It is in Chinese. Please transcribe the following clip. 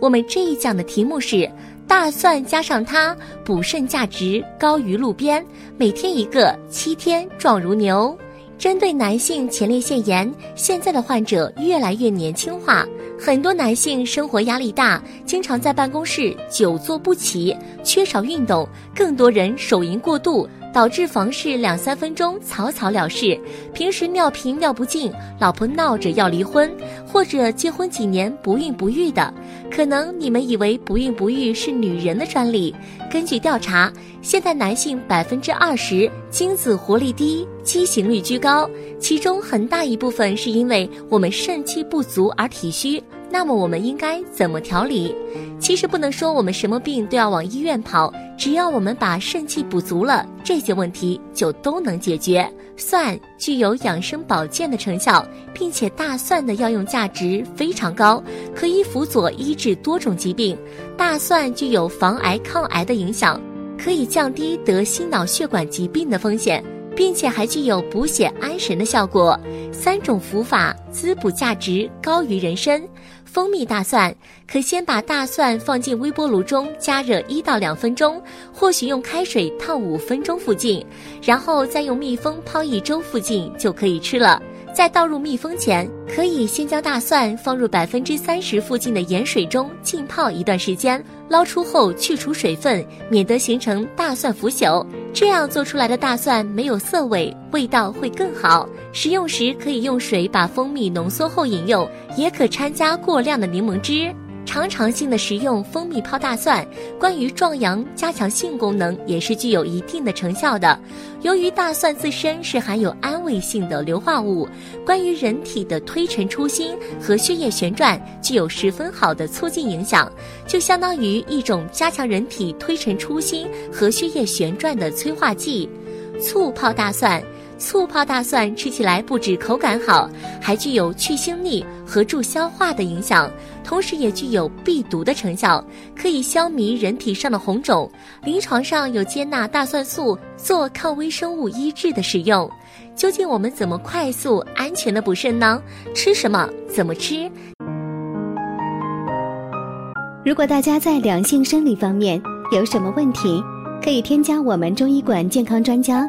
我们这一讲的题目是大蒜加上它补肾价值高于路边，每天一个，七天壮如牛。针对男性前列腺炎，现在的患者越来越年轻化，很多男性生活压力大，经常在办公室久坐不起，缺少运动，更多人手淫过度。导致房事两三分钟草草了事，平时尿频尿不尽，老婆闹着要离婚，或者结婚几年不孕不育的，可能你们以为不孕不育是女人的专利。根据调查，现在男性百分之二十精子活力低，畸形率居高，其中很大一部分是因为我们肾气不足而体虚。那么我们应该怎么调理？其实不能说我们什么病都要往医院跑，只要我们把肾气补足了，这些问题就都能解决。蒜具有养生保健的成效，并且大蒜的药用价值非常高，可以辅佐医治多种疾病。大蒜具有防癌抗癌的影响，可以降低得心脑血管疾病的风险。并且还具有补血安神的效果，三种服法滋补价值高于人参。蜂蜜大蒜可先把大蒜放进微波炉中加热一到两分钟，或许用开水烫五分钟附近，然后再用蜜蜂泡一周附近就可以吃了。在倒入蜜蜂前，可以先将大蒜放入百分之三十附近的盐水中浸泡一段时间，捞出后去除水分，免得形成大蒜腐朽。这样做出来的大蒜没有涩味，味道会更好。食用时可以用水把蜂蜜浓缩后饮用，也可掺加过量的柠檬汁。常常性的食用蜂蜜泡大蒜，关于壮阳、加强性功能也是具有一定的成效的。由于大蒜自身是含有安慰性的硫化物，关于人体的推陈出新和血液旋转具有十分好的促进影响，就相当于一种加强人体推陈出新和血液旋转的催化剂。醋泡大蒜。醋泡大蒜吃起来不止口感好，还具有去腥腻和助消化的影响，同时也具有避毒的成效，可以消弭人体上的红肿。临床上有接纳大蒜素做抗微生物医治的使用。究竟我们怎么快速安全的补肾呢？吃什么？怎么吃？如果大家在两性生理方面有什么问题，可以添加我们中医馆健康专家。